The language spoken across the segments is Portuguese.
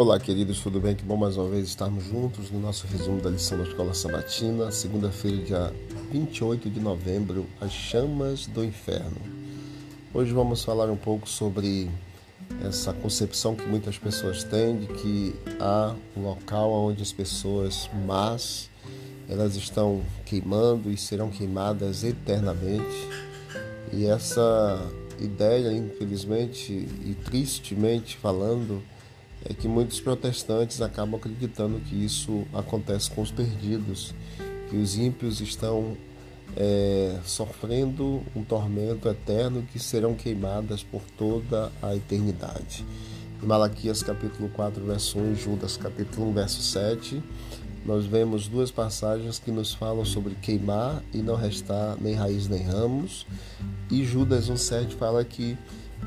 Olá, queridos, tudo bem? Que bom mais uma vez estarmos juntos no nosso resumo da lição da Escola Sabatina, segunda-feira, dia 28 de novembro, As Chamas do Inferno. Hoje vamos falar um pouco sobre essa concepção que muitas pessoas têm de que há um local onde as pessoas más elas estão queimando e serão queimadas eternamente. E essa ideia, infelizmente e tristemente falando, é que muitos protestantes acabam acreditando que isso acontece com os perdidos, que os ímpios estão é, sofrendo um tormento eterno que serão queimadas por toda a eternidade. Em Malaquias capítulo 4, verso 1 Judas capítulo 1, verso 7, nós vemos duas passagens que nos falam sobre queimar e não restar nem raiz nem ramos. E Judas 1,7 fala que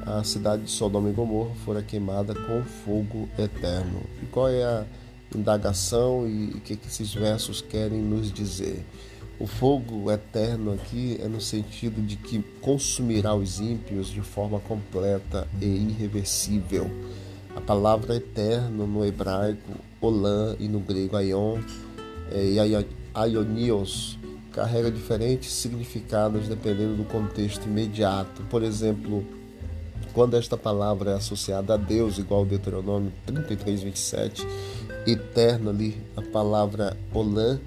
a cidade de Sodoma e Gomorra fora queimada com fogo eterno. E qual é a indagação e o que, esses versos querem nos dizer? O fogo eterno aqui é no sentido de que consumirá os ímpios de forma completa e irreversível. A palavra eterno no hebraico, olam, e no grego aion, é, e aionios, carrega diferentes significados dependendo do contexto imediato. Por exemplo, quando esta palavra é associada a Deus, igual Deuteronômio 33, 27, eterno ali, a palavra Olam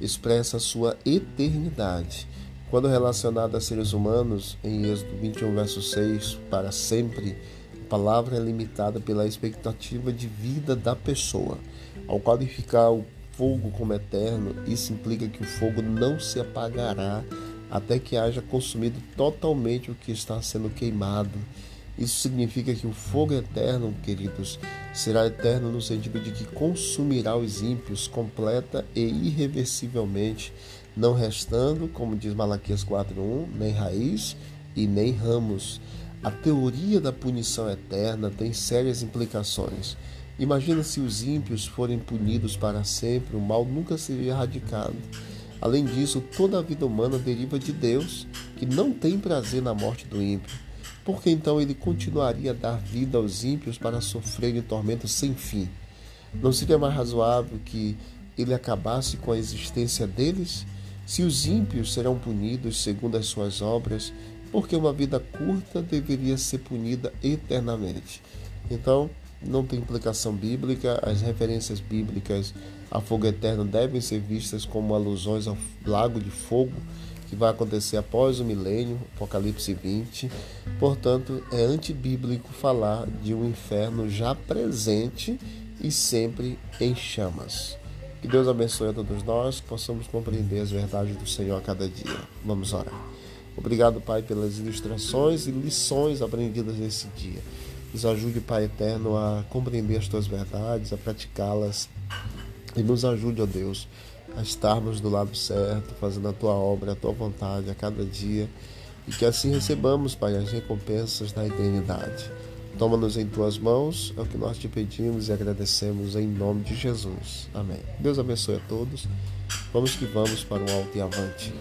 expressa a sua eternidade. Quando relacionada a seres humanos, em Êxodo 21, verso 6, para sempre, a palavra é limitada pela expectativa de vida da pessoa. Ao qualificar o fogo como eterno, isso implica que o fogo não se apagará até que haja consumido totalmente o que está sendo queimado isso significa que o fogo eterno, queridos, será eterno no sentido de que consumirá os ímpios completa e irreversivelmente, não restando, como diz Malaquias 4:1, nem raiz e nem ramos. A teoria da punição eterna tem sérias implicações. Imagina se os ímpios forem punidos para sempre, o mal nunca seria erradicado. Além disso, toda a vida humana deriva de Deus, que não tem prazer na morte do ímpio porque então ele continuaria a dar vida aos ímpios para sofrerem tormentos sem fim? Não seria mais razoável que ele acabasse com a existência deles? Se os ímpios serão punidos segundo as suas obras, porque uma vida curta deveria ser punida eternamente? Então, não tem implicação bíblica, as referências bíblicas a fogo eterno devem ser vistas como alusões ao lago de fogo que vai acontecer após o milênio, Apocalipse 20. Portanto, é antibíblico falar de um inferno já presente e sempre em chamas. Que Deus abençoe a todos nós, que possamos compreender as verdades do Senhor a cada dia. Vamos orar. Obrigado, Pai, pelas ilustrações e lições aprendidas nesse dia. Nos ajude, Pai eterno, a compreender as tuas verdades, a praticá-las. E nos ajude, ó Deus, a estarmos do lado certo, fazendo a tua obra, a tua vontade a cada dia e que assim recebamos, Pai, as recompensas da eternidade. Toma-nos em tuas mãos, é o que nós te pedimos e agradecemos em nome de Jesus. Amém. Deus abençoe a todos. Vamos que vamos para o alto e avante.